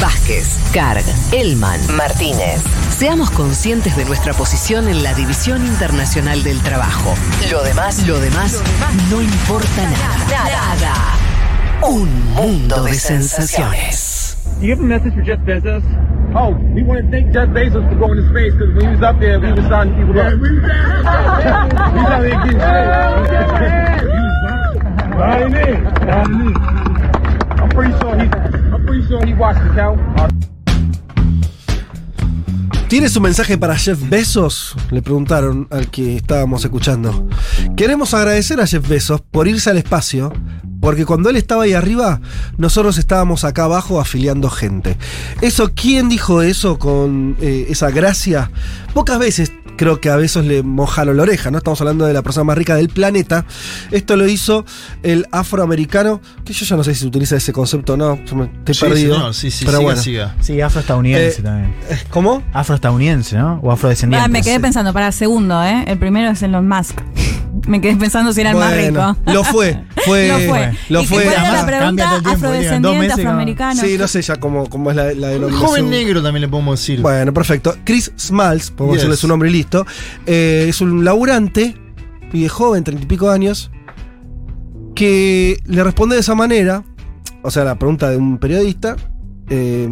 Vázquez, Carg, Elman, Martínez. Seamos conscientes de nuestra posición en la División Internacional del Trabajo. Lo demás, lo demás, no importa nada. Nada. Un mundo de sensaciones. Do you have a message for Jeff Bezos? Oh, we want to thank Jeff Bezos for going to space because when he was up there, we were starting people up. He's out there getting shit. Right in, right in. I'm pretty sure he, ¿Tienes un mensaje para Jeff Bezos? Le preguntaron al que estábamos escuchando. Queremos agradecer a Jeff Bezos por irse al espacio, porque cuando él estaba ahí arriba, nosotros estábamos acá abajo afiliando gente. Eso, ¿quién dijo eso con eh, esa gracia? Pocas veces creo que a Bezos le mojaron la oreja, ¿no? Estamos hablando de la persona más rica del planeta. Esto lo hizo el afroamericano, que yo ya no sé si se utiliza ese concepto o no, estoy Sí, perdido. señor, sí, sí, pero siga, bueno. siga. Sí, afroestadounidense Eh, también. Eh, ¿Cómo? Afroestadounidense, ¿no? O afrodescendiente. Ah, me quedé pensando, para segundo, ¿eh? El primero es Elon Musk. Me quedé pensando si era el más rico. Lo fue, fue. Lo fue. Lo ¿Y fue. cuál era la pregunta? tiempo, Afrodescendiente, afroamericano. Sí, no sé ya cómo, cómo es la, la denominación. Joven negro también le podemos decir. Bueno, perfecto. Chris Smalls, podemos Yes. decirle su nombre y listo. eh, es un laburante, pibe joven, treinta y pico de años, que le responde de esa manera, o sea, la pregunta de un periodista, eh,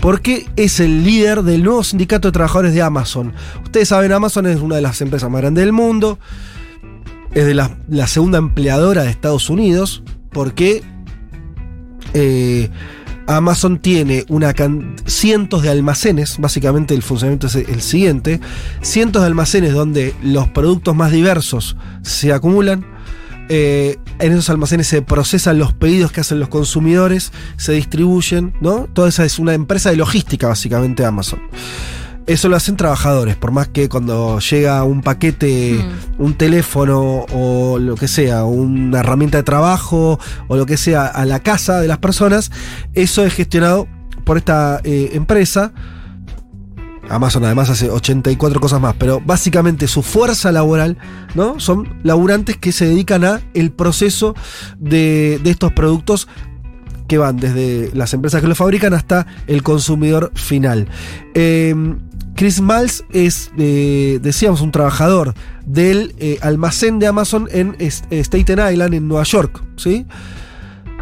porque es el líder del nuevo sindicato de trabajadores de Amazon. Ustedes saben, Amazon es una de las empresas más grandes del mundo, es de la, segunda empleadora de Estados Unidos, porque eh, Amazon tiene cientos de almacenes, básicamente el funcionamiento es el siguiente, cientos de almacenes donde los productos más diversos se acumulan. Eh, en esos almacenes se procesan los pedidos que hacen los consumidores, se distribuyen, ¿no? Toda esa es una empresa de logística, básicamente, Amazon. Eso lo hacen trabajadores, por más que cuando llega un paquete, un teléfono o lo que sea, una herramienta de trabajo o lo que sea a la casa de las personas, eso es gestionado por esta eh, empresa. Amazon además hace 84 cosas más, pero básicamente su fuerza laboral, ¿no? Son laburantes que se dedican a el proceso de, de estos productos que van desde las empresas que los fabrican hasta el consumidor final. Eh, Chris Miles es, eh, decíamos, un trabajador del eh, almacén de Amazon en Staten Island, en Nueva York, ¿sí?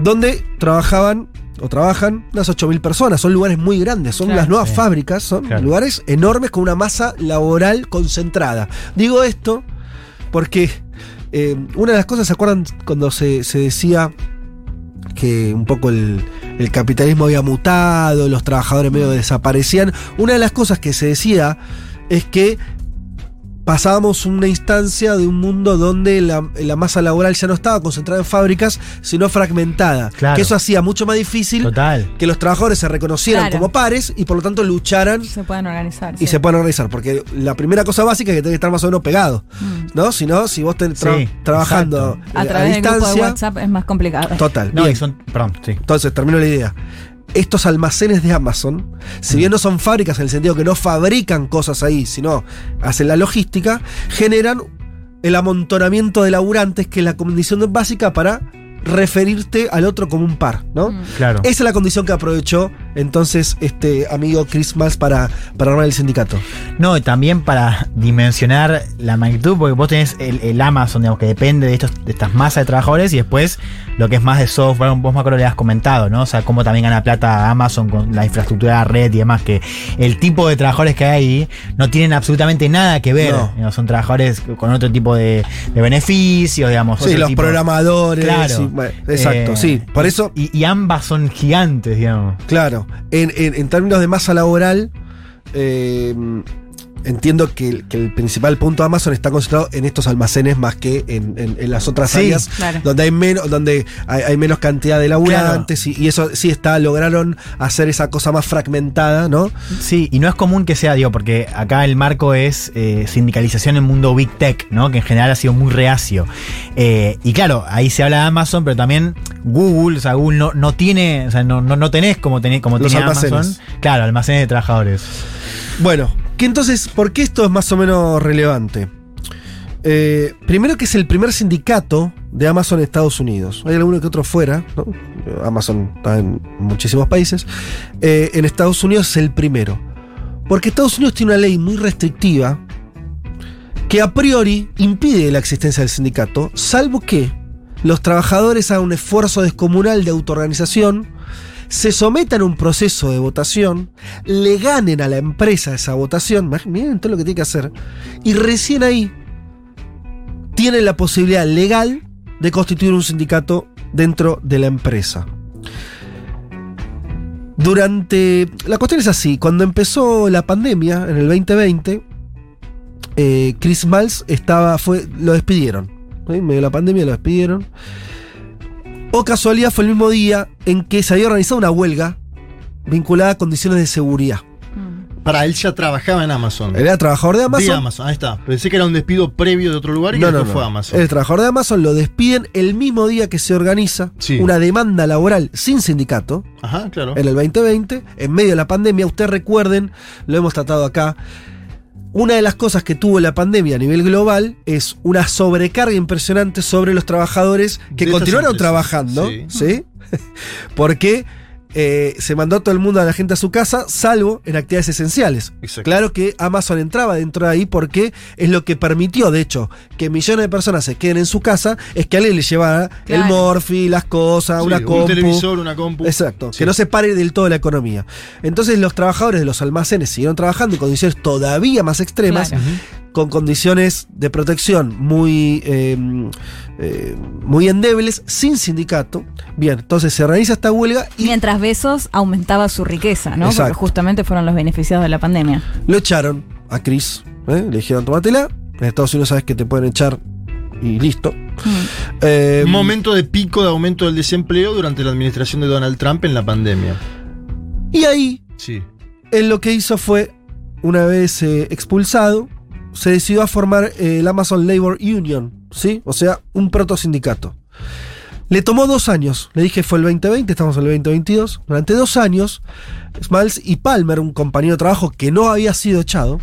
Donde trabajaban o trabajan unas 8.000 personas. Son lugares muy grandes, son Claro, las nuevas sí. fábricas, son Claro. lugares enormes con una masa laboral concentrada. Digo esto porque eh, una de las cosas, ¿se acuerdan cuando se, se decía que un poco el, el capitalismo había mutado, los trabajadores medio desaparecían? Una de las cosas que se decía es que pasábamos una instancia de un mundo donde la, la masa laboral ya no estaba concentrada en fábricas, sino fragmentada. Claro. Que eso hacía mucho más difícil Total. que los trabajadores se reconocieran Claro. como pares y por lo tanto lucharan Se pueden organizar. y sí. se puedan organizar. Porque la primera cosa básica es que tenés que estar más o menos pegado. Mm. ¿No? Si no, si vos estás Sí, trabajando exacto. A eh, través del grupo de distancia. WhatsApp es más complicado. Total. No, y son. Perdón, sí. Entonces, termino la idea. Estos almacenes de Amazon, si bien no son fábricas en el sentido que no fabrican cosas ahí, sino hacen la logística, generan el amontonamiento de laburantes, que es la condición básica para referirte al otro como un par, ¿no? Claro. Esa es la condición que aprovechó entonces este amigo Chris Miles para, para armar el sindicato. No, y también para dimensionar la magnitud, porque vos tenés el, el Amazon, digamos, que depende de, estos, de estas masas de trabajadores, y después lo que es más de software, vos me acuerdo le has comentado, ¿no? O sea, cómo también gana plata Amazon con la infraestructura de red y demás, que el tipo de trabajadores que hay ahí no tienen absolutamente nada que ver. No. Son trabajadores con otro tipo de, de beneficios, digamos. Sí, los tipo- programadores. Claro. bueno, exacto, Eh, sí. Por eso, Y, y ambas son gigantes, digamos. Claro, en, en- en términos de masa laboral, eh, entiendo que el, que el principal punto de Amazon está concentrado en estos almacenes más que en, en- en las otras Sí, áreas claro. donde hay menos, donde hay, hay menos cantidad de laburantes y, y eso sí está, lograron hacer esa cosa más fragmentada, ¿no? Sí, y no es común que sea, digo, porque acá el marco es eh, sindicalización en el mundo Big Tech, ¿no? Que en general ha sido muy reacio. Eh, y claro, ahí se habla de Amazon, pero también Google, o sea, Google no, no tiene, o sea, no, no, no tenés como, tenés, como Los tiene almacenes. Amazon. Claro, almacenes de trabajadores. Bueno, que entonces, ¿por qué esto es más o menos relevante? Eh, primero que es el primer sindicato de Amazon en Estados Unidos. Hay alguno que otro fuera, ¿no? Amazon está en muchísimos países. Eh, en Estados Unidos es el primero. Porque Estados Unidos tiene una ley muy restrictiva que a priori impide la existencia del sindicato, salvo que los trabajadores hagan un esfuerzo descomunal de autoorganización, se sometan a un proceso de votación, le ganen a la empresa esa votación, miren todo lo que tiene que hacer, y recién ahí tienen la posibilidad legal de constituir un sindicato dentro de la empresa. Durante. La cuestión es así: cuando empezó la pandemia, en el 2020, eh, Chris Miles estaba. Fue, lo despidieron. En medio de la pandemia lo despidieron. O casualidad fue el mismo día en que se había organizado una huelga vinculada a condiciones de seguridad. Para él ya trabajaba en Amazon. Él era trabajador de Amazon. De Amazon, ahí está. Pensé que era un despido previo de otro lugar y No, no, no. fue Amazon. El trabajador de Amazon lo despiden el mismo día que se organiza Sí. una demanda laboral sin sindicato. Ajá, claro. en el 2020, en medio de la pandemia. Ustedes recuerden, lo hemos tratado acá. Una de las cosas que tuvo la pandemia a nivel global es una sobrecarga impresionante sobre los trabajadores que De continuaron trabajando, sí. ¿sí? Porque eh, se mandó a todo el mundo a la gente a su casa, salvo en actividades esenciales. Exacto. Claro que Amazon entraba dentro de ahí porque es lo que permitió, de hecho, que millones de personas se queden en su casa, es que alguien les llevara el morfi, las cosas, Sí, una un compu. televisor, una compu. Exacto, Sí. que no se pare del todo la economía. Entonces los trabajadores de los almacenes siguieron trabajando en condiciones todavía más extremas, Claro. Con condiciones de protección muy, eh, eh, muy endebles, sin sindicato. Bien, entonces se realiza esta huelga y Mientras Besos aumentaba su riqueza, ¿no? Exacto. Porque justamente fueron los beneficiados de la pandemia. lo echaron a Chris. ¿eh? Le dijeron, tómatela. En Estados Unidos sabes que te pueden echar y listo. Mm. Eh, Un momento de pico de aumento del desempleo durante la administración de Donald Trump en la pandemia. y ahí Sí. él lo que hizo fue, una vez eh, expulsado, se decidió a formar eh, el Amazon Labor Union, ¿sí? O sea, un protosindicato. Le tomó dos años, le dije fue el 2020, estamos en el 2022. Durante dos años, Smalls y Palmer, un compañero de trabajo que no había sido echado,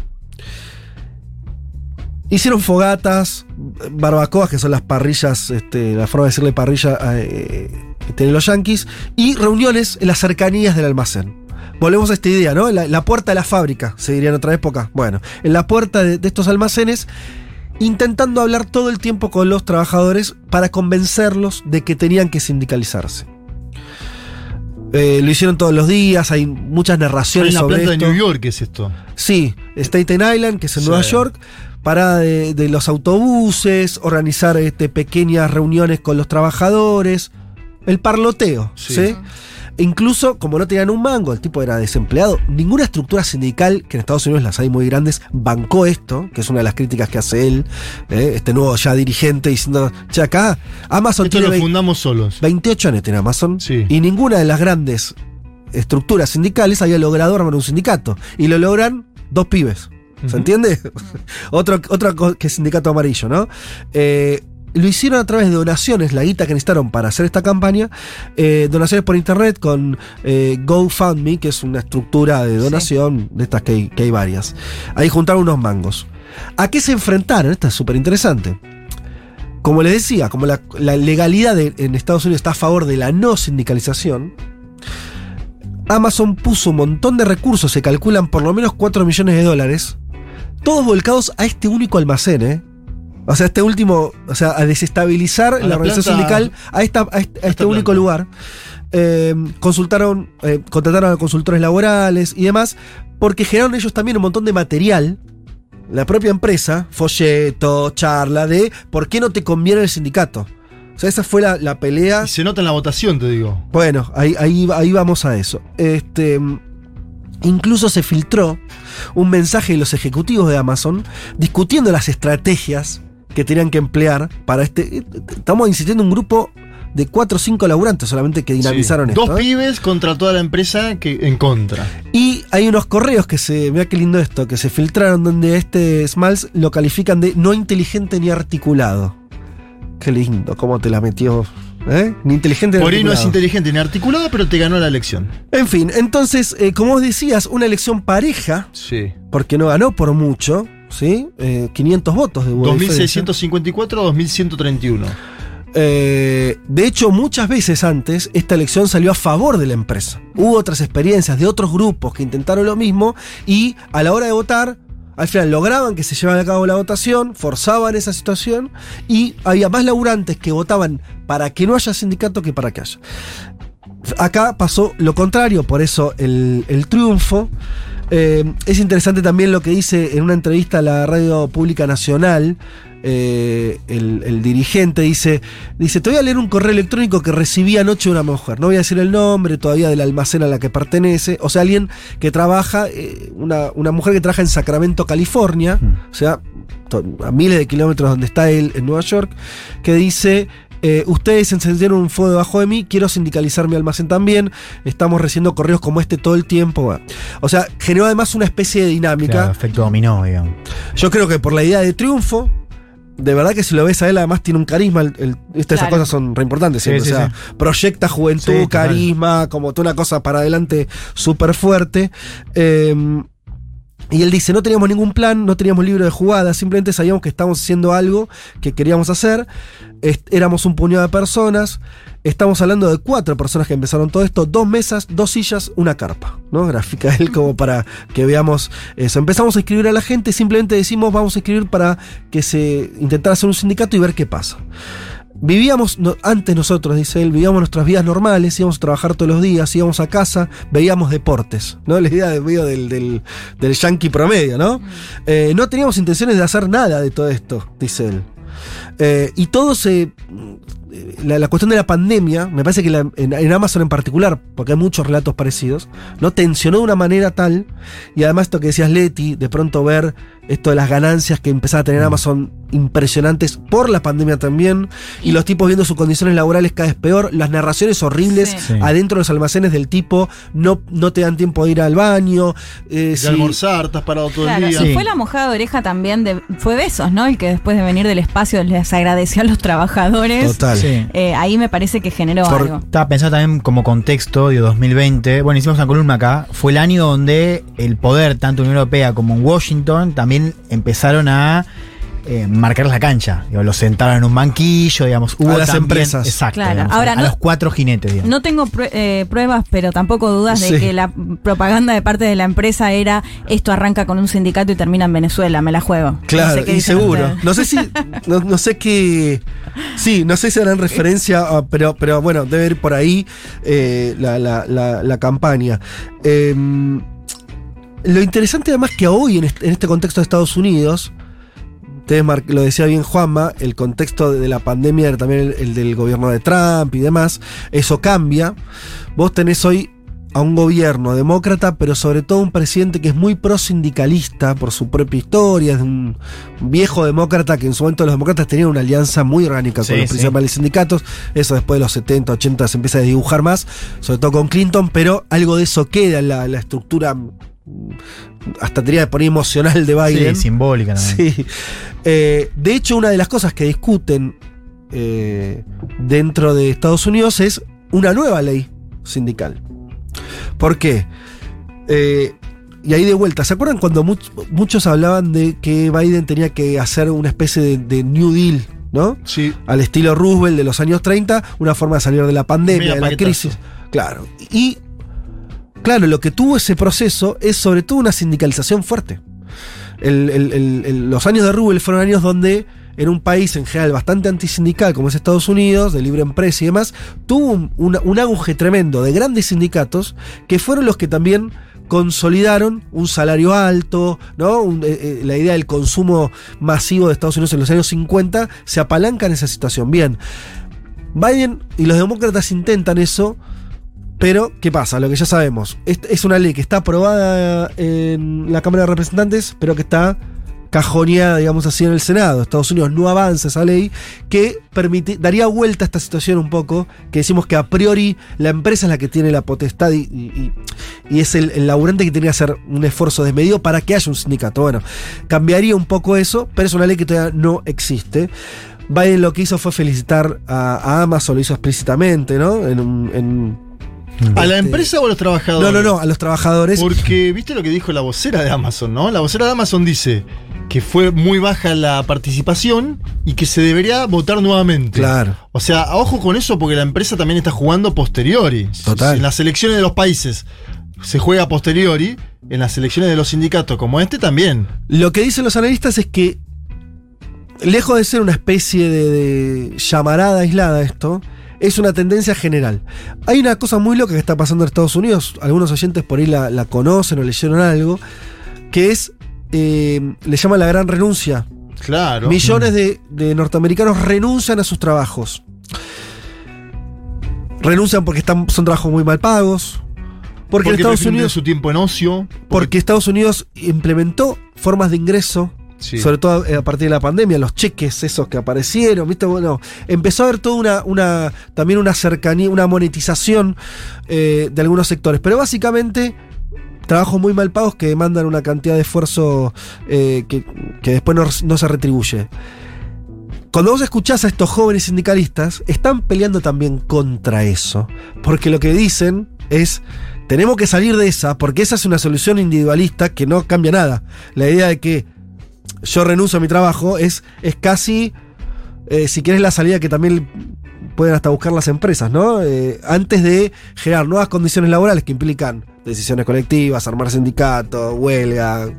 hicieron fogatas, barbacoas, que son las parrillas, este, la forma de decirle parrilla eh, los yankees, y reuniones en las cercanías del almacén. Volvemos a esta idea, ¿no? La, la puerta de la fábrica, se diría en otra época. Bueno, en la puerta de, de estos almacenes, intentando hablar todo el tiempo con los trabajadores para convencerlos de que tenían que sindicalizarse. Eh, lo hicieron todos los días, hay muchas En narraciones la sobre planta esto. de New York es esto. Sí, Staten Island, que es en Sí. Nueva York, parada de, de los autobuses, organizar este, pequeñas reuniones con los trabajadores, el parloteo, Sí. ¿sí? E Incluso, como no tenían un mango, el tipo era desempleado, ninguna estructura sindical, que en Estados Unidos las hay muy grandes, bancó esto, que es una de las críticas que hace él, ¿eh? este nuevo ya dirigente, diciendo, che, acá Amazon Esto tiene lo fundamos solos. 28 años tiene Amazon Sí. y ninguna de las grandes estructuras sindicales había logrado armar un sindicato. Y lo logran dos pibes. ¿Se entiende? otro, otro que sindicato amarillo, ¿no? Eh, lo hicieron a través de donaciones, la guita que necesitaron para hacer esta campaña, eh, donaciones por internet con eh, GoFundMe, que es una estructura de donación de estas que hay, que hay varias. Ahí juntaron unos mangos. ¿A qué se enfrentaron? Esto es súper interesante. Como les decía, como la, la legalidad de- en Estados Unidos está a favor de la no sindicalización, Amazon puso un montón de recursos, se calculan por lo menos 4 millones de dólares, todos volcados a este único almacén, ¿eh? O sea, este último, o sea, a desestabilizar la, la organización sindical a, esta, a este, a este único lugar. Eh, consultaron, eh, contrataron a consultores laborales y demás, porque generaron ellos también un montón de material, la propia empresa, folleto, charla, de por qué no te conviene el sindicato. O sea, esa fue la, la pelea. Y se nota en la votación, te digo. Bueno, ahí, ahí, ahí vamos a eso. Este, incluso se filtró un mensaje de los ejecutivos de Amazon discutiendo las estrategias que tenían que emplear para este. Estamos insistiendo en un grupo de cuatro o cinco laburantes solamente que dinamizaron Sí. esto. Dos ¿eh? pibes contra toda la empresa que en contra. Y hay unos correos que se. Mira qué lindo esto, que se filtraron donde este Smalls lo califican de no inteligente ni articulado. Qué lindo, cómo te la metió. ¿eh? Ni inteligente ni Por ahí no es articulado. inteligente ni articulada, pero te ganó la elección. En fin, entonces, eh, como vos decías, una elección pareja, Sí. porque no ganó por mucho, ¿sí? Eh, 500 votos de hubo diferencia. 2654 2131. Eh, de hecho, muchas veces antes esta elección salió a favor de la empresa. Hubo otras experiencias de otros grupos que intentaron lo mismo y a la hora de votar, al final lograban que se llevara a cabo la votación, forzaban esa situación y había más laburantes que votaban para que no haya sindicato que para que haya. Acá pasó lo contrario, por eso el, el triunfo. Eh, es interesante también lo que dice en una entrevista a la Radio Pública Nacional. eh, el, el dirigente dice, dice, te voy a leer un correo electrónico que recibí anoche de una mujer. No voy a decir el nombre todavía del almacén a la que pertenece. O sea, alguien que trabaja, eh, una, una mujer que trabaja en Sacramento, California. O sea, a miles de kilómetros donde está él, en Nueva York, que dice... eh, ustedes encendieron un fuego debajo de mí, quiero sindicalizar mi almacén también, estamos recibiendo correos como este todo el tiempo. O sea, generó además una especie de dinámica. Claro, efecto dominó, digamos. Yo creo que por la idea de triunfo, de verdad que si lo ves a él, además tiene un carisma. el- el- estas Claro. cosas son re importantes. Siempre, sí, o sea, proyecta juventud, carisma, como toda una cosa para adelante súper fuerte. Eh, y él dice, no teníamos ningún plan, no teníamos libro de jugadas, simplemente sabíamos que estábamos haciendo algo que queríamos hacer. Éramos un puñado de personas. Estamos hablando de cuatro personas que empezaron todo esto, dos mesas, dos sillas, una carpa, ¿no? Grafica él como para que veamos eso. Empezamos a escribir a la gente, simplemente decimos vamos a escribir para que se intentara hacer un sindicato y ver qué pasa. Vivíamos, no- antes nosotros, dice él, vivíamos nuestras vidas normales, íbamos a trabajar todos los días, íbamos a casa, veíamos deportes, ¿no? La idea de del, del, del yankee promedio, ¿no? Eh, no teníamos intenciones de hacer nada de todo esto, dice él. Eh, y todo se. La, la cuestión de la pandemia, me parece que la- en, en Amazon en particular, porque hay muchos relatos parecidos, ¿no? Tensionó de una manera tal, y además esto que decías Leti, de pronto ver esto de las ganancias que empezaba a tener Amazon impresionantes por la pandemia también, y los tipos viendo sus condiciones laborales cada vez peor, las narraciones horribles Sí. Sí. adentro de los almacenes del tipo, no, no te dan tiempo de ir al baño, eh, De si- almorzar, estás parado todo Claro, el día. y Sí. fue la mojada de oreja también de. Fue Besos, ¿no? El que después de venir del espacio les agradeció a los trabajadores. Total. Sí. Eh, ahí me parece que generó Por- algo. Estaba pensando también como contexto, digo, 2020. Bueno, hicimos una columna acá. Fue el año donde el poder, tanto en Unión Europea como en Washington, también empezaron a eh, marcar la cancha. Digo, los sentaron en un banquillo, digamos. Hubo A las también- empresas. Exacto. Claro. digamos, Ahora, a, no- los cuatro jinetes, digamos. No tengo prue- eh, pruebas, pero tampoco dudas de que la propaganda de parte de la empresa era esto arranca con un sindicato y termina en Venezuela, me la juego. Claro, No sé y seguro. ustedes. No sé si. No, no sé qué. Sí, no sé si harán referencia, a- pero, pero bueno, debe ir por ahí eh, la, la- la- la campaña. Eh, lo interesante además que hoy, en este, contexto de Estados Unidos, ustedes lo decía bien Juanma, el contexto de la pandemia era también el, el del gobierno de Trump y demás, eso cambia. Vos tenés hoy a un gobierno demócrata, pero sobre todo un presidente que es muy pro-sindicalista por su propia historia, es un viejo demócrata que en su momento los demócratas tenían una alianza muy orgánica Sí, con los sí. principales sindicatos, eso después de los 70, 80 se empieza a dibujar más, sobre todo con Clinton, pero algo de eso queda en la, la estructura, hasta tenía que poner emocional de Biden. Sí, simbólica también. Sí. Eh, de hecho, una de las cosas que discuten eh, dentro de Estados Unidos es una nueva ley sindical. ¿Por qué? Eh, y ahí de vuelta, ¿se acuerdan cuando much- muchos hablaban de que Biden tenía que hacer una especie de, de New Deal, ¿no? Sí. Al estilo Roosevelt de los años 30, una forma de salir de la pandemia, Mira, de la paquetazo. crisis. Claro. Y, claro, lo que tuvo ese proceso es sobre todo una sindicalización fuerte. Los años de Roosevelt fueron años donde en un país en general bastante antisindical como es Estados Unidos, de libre empresa y demás, tuvo un, un- auge tremendo de grandes sindicatos que fueron los que también consolidaron un salario alto, ¿no? Eh, eh, la idea del consumo masivo de Estados Unidos en los años 50 se apalanca en esa situación. Bien, Biden y los demócratas intentan eso, pero ¿qué pasa? Lo que ya sabemos, es, una ley que está aprobada en la Cámara de Representantes, pero que está cajoneada, digamos así, en el Senado. Estados Unidos no avanza esa ley que permite, daría vuelta a esta situación un poco, que decimos que a priori la empresa es la que tiene la potestad y, y- es el, el laburante que tiene que hacer un esfuerzo desmedido para que haya un sindicato. Bueno, cambiaría un poco eso, pero es una ley que todavía no existe. Biden lo que hizo fue felicitar a, Amazon, lo hizo explícitamente, ¿no? En, en- ¿A la Este- empresa o a los trabajadores? no, no, no, a los trabajadores. Porque, ¿viste lo que dijo la vocera de Amazon, no? La vocera de Amazon dice, que fue muy baja la participación y que se debería votar nuevamente. Claro. O sea, ojo con eso porque la empresa también está jugando posteriori. Total. En las elecciones de los países se juega posteriori, en las elecciones de los sindicatos como este también. Lo que dicen los analistas es que, lejos de ser una especie de, de llamarada aislada esto, es una tendencia general. Hay una cosa muy loca que está pasando en Estados Unidos, algunos oyentes por ahí la, la conocen o leyeron algo, que es, eh, le llaman la gran renuncia. Claro. Millones de, de norteamericanos renuncian a sus trabajos. Renuncian porque están, son trabajos muy mal pagos. Porque, en Estados Unidos su tiempo en ocio. porque Estados Unidos implementó formas de ingreso, Sobre todo a partir de la pandemia, los cheques esos que aparecieron, ¿viste? Bueno, empezó a haber toda una, una también una cercanía, una monetización eh, de algunos sectores. Pero básicamente, trabajos muy mal pagos que demandan una cantidad de esfuerzo eh, que, que después no, no se retribuye. Cuando vos escuchás a estos jóvenes sindicalistas, están peleando también contra eso. Porque lo que dicen es, tenemos que salir de esa, porque esa es una solución individualista que no cambia nada. La idea de que yo renuncio a mi trabajo es, es casi, eh, si quieres, la salida que también pueden hasta buscar las empresas, ¿no? Eh, antes de generar nuevas condiciones laborales que implican decisiones colectivas, armar sindicatos, huelga,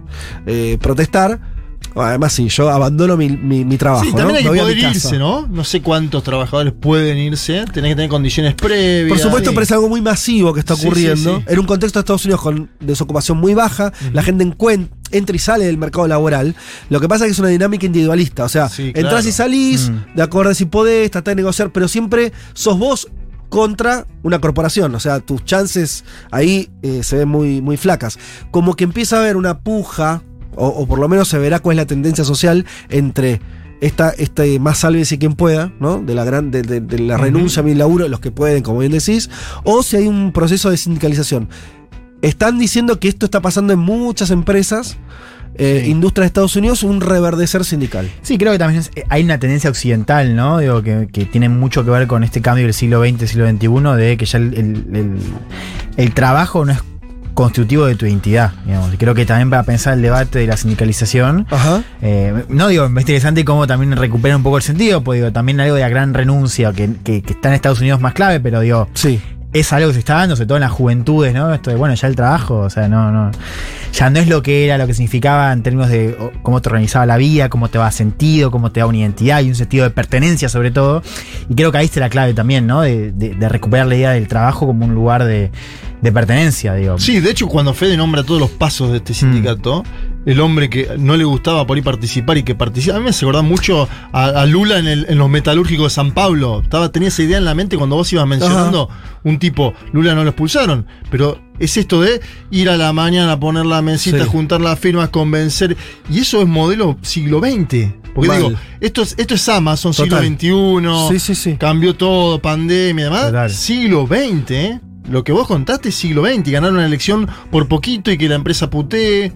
eh, protestar. Además, sí, yo abandono mi, mi- mi trabajo. Sí, también ¿no? hay que poder irse, ¿no? No sé cuántos trabajadores pueden irse. Tenés que tener condiciones previas. Por supuesto, Sí. pero es algo muy masivo que está ocurriendo. sí. En un contexto de Estados Unidos con desocupación muy baja, la gente encuen- entra y sale del mercado laboral. Lo que pasa es que es una dinámica individualista. O sea, Sí, entras y salís, Mm. de acuerdo si podés, tratás de negociar, pero siempre sos vos contra una corporación. O sea, tus chances ahí eh, se ven muy, muy flacas. Como que empieza a haber una puja, o, o por lo menos se verá cuál es la tendencia social entre esta, este más sálvese quien pueda, ¿no? De la gran, de, de- de la renuncia a mi laburo, los que pueden, como bien decís, o si hay un proceso de sindicalización. Están diciendo que esto está pasando en muchas empresas, eh, Sí. industria de Estados Unidos, un reverdecer sindical. Sí, creo que también es- eh, hay una tendencia occidental, ¿no? Digo, que, que tiene mucho que ver con este cambio del siglo XX, siglo XXI, de que ya el, el- el- el trabajo no es constitutivo de tu identidad, digamos. Creo que también para pensar el debate de la sindicalización, Ajá. eh, no digo, es interesante cómo también recupera un poco el sentido, pues digo, también algo de la gran renuncia, que, que- que está en Estados Unidos más clave, pero digo, Sí. Es algo que se está dando, sobre todo en las juventudes, ¿no? Esto de, bueno, ya el trabajo, o sea, no, no. Ya no es lo que era, lo que significaba en términos de cómo te organizaba la vida, cómo te da sentido, cómo te da una identidad y un sentido de pertenencia, sobre todo. Y creo que ahí está la clave también, ¿no? De, de- de recuperar la idea del trabajo como un lugar de, de pertenencia, digo. Sí, de hecho, cuando Fede nombra todos los pasos de este sindicato, el hombre que no le gustaba por ahí participar y que participa. A mí me acordar mucho a, a Lula en, el- en los metalúrgicos de San Pablo. Estaba, tenía esa idea en la mente cuando vos ibas mencionando un tipo, Lula no lo expulsaron, pero es esto de ir a la mañana, poner la mesita, Sí. juntar las firmas, convencer. Y eso es modelo siglo XX. Porque Mal. digo, esto es, esto es Amazon, Total. siglo XXI. Sí, sí, sí. Cambió todo, pandemia, además. Total. Siglo XX, ¿eh? Lo que vos contaste es siglo XX, ganar una elección por poquito y que la empresa putee.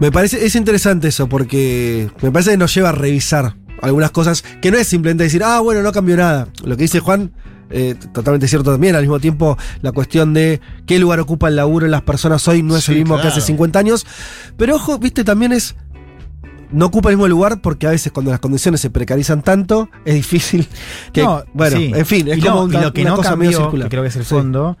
Me parece, es interesante eso, porque me parece que nos lleva a revisar algunas cosas que no es simplemente decir, ah, bueno, no cambió nada. Lo que dice Juan, eh, totalmente cierto también. Al mismo tiempo, la cuestión de qué lugar ocupa el laburo en las personas hoy no es Sí, el mismo que hace 50 años. Pero ojo, viste, también es. No ocupa el mismo lugar porque a veces cuando las condiciones se precarizan tanto, es difícil que. No, bueno, sí. en fin, es y como y una, lo que una no cosa medio cambió, circular. que creo que es el Sí. fondo,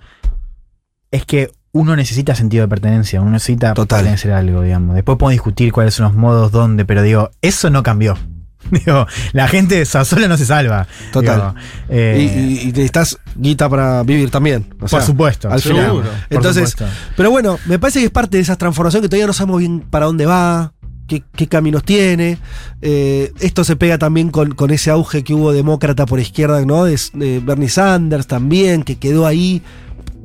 es que uno necesita sentido de pertenencia, uno necesita Total. pertenecer a algo, digamos. Después podemos discutir cuáles son los modos, dónde, pero digo, eso no cambió. Digo, la gente so- sola no se salva. Total. Digo, eh, Y, y- y necesitas guita para vivir también. o sea, por supuesto. al final. Seguro. Entonces, supuesto. Pero bueno, me parece que es parte de esa transformación que todavía no sabemos bien para dónde va, qué, caminos tiene. Eh, esto se pega también con, con ese auge que hubo demócrata por izquierda, ¿no? De Bernie Sanders también, que quedó ahí,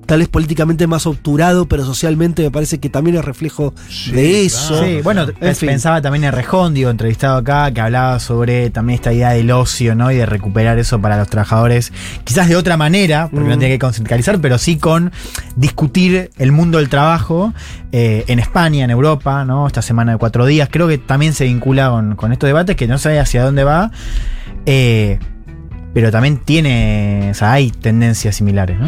tal vez políticamente más obturado, pero socialmente me parece que también es reflejo de eso. Sí, bueno, En fin. pensaba también en Rejón, digo, entrevistado acá, que hablaba sobre también esta idea del ocio, ¿no? Y de recuperar eso para los trabajadores, quizás de otra manera, porque Mm. no tiene que consindicalizar, pero sí con discutir el mundo del trabajo eh, en España, en Europa, ¿no? Esta semana de cuatro días. Creo que también se vincula con, con estos debates, que no sé hacia dónde va. eh, pero también tiene, o sea, hay tendencias similares, ¿no?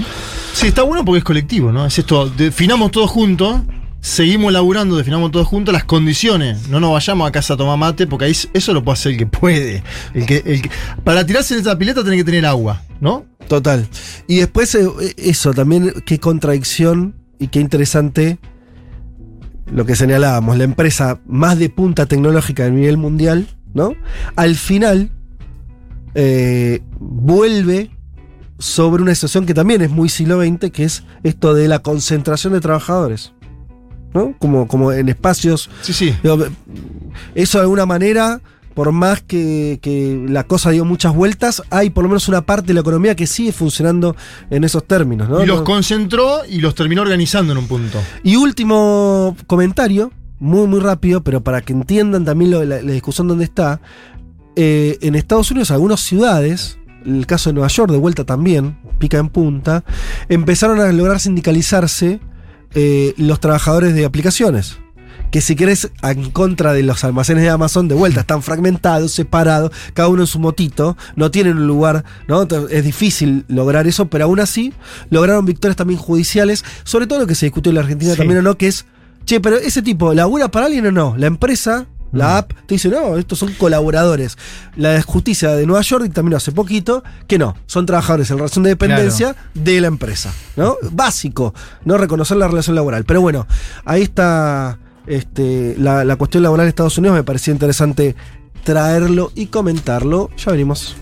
Sí, está bueno porque es colectivo, ¿no? Es esto, definamos todos juntos seguimos laburando, definamos todos juntos las condiciones. No nos vayamos a casa a tomar mate, porque ahí eso lo puede hacer el que puede. El que, el que- para tirarse en esa pileta tiene que tener agua, ¿no? Total. Y después eh, eso, también qué contradicción y qué interesante lo que señalábamos, la empresa más de punta tecnológica a nivel mundial, ¿no? Al final eh, vuelve sobre una situación que también es muy siglo XX, que es esto de la concentración de trabajadores, ¿no? Como, como en espacios Sí, sí. Digo, Eso de alguna manera, por más que, que la cosa dio muchas vueltas, hay por lo menos una parte de la economía que sigue funcionando en esos términos. ¿no? y los concentró y los terminó organizando en un punto. y último comentario, muy muy rápido, pero para que entiendan también lo- la, la discusión donde está. Eh, en Estados Unidos, algunas ciudades, el caso de Nueva York, de vuelta también, pica en punta, empezaron a lograr sindicalizarse eh, los trabajadores de aplicaciones. Que si querés, en contra de los almacenes de Amazon, de vuelta, están fragmentados, separados, cada uno en su motito, no tienen un lugar, ¿no? Es difícil lograr eso, pero aún así lograron victorias también judiciales, sobre todo lo que se discutió en la Argentina Sí. también o no, que es, che, pero ese tipo, ¿labura para alguien o no? La empresa, la app, te dice, no, estos son colaboradores. La justicia de Nueva York también hace poquito que no, son trabajadores en relación de dependencia de la empresa, ¿no? Básico, no reconocer la relación laboral. Pero bueno, ahí está este, la, la cuestión laboral en Estados Unidos, me parecía interesante traerlo y comentarlo. Ya venimos.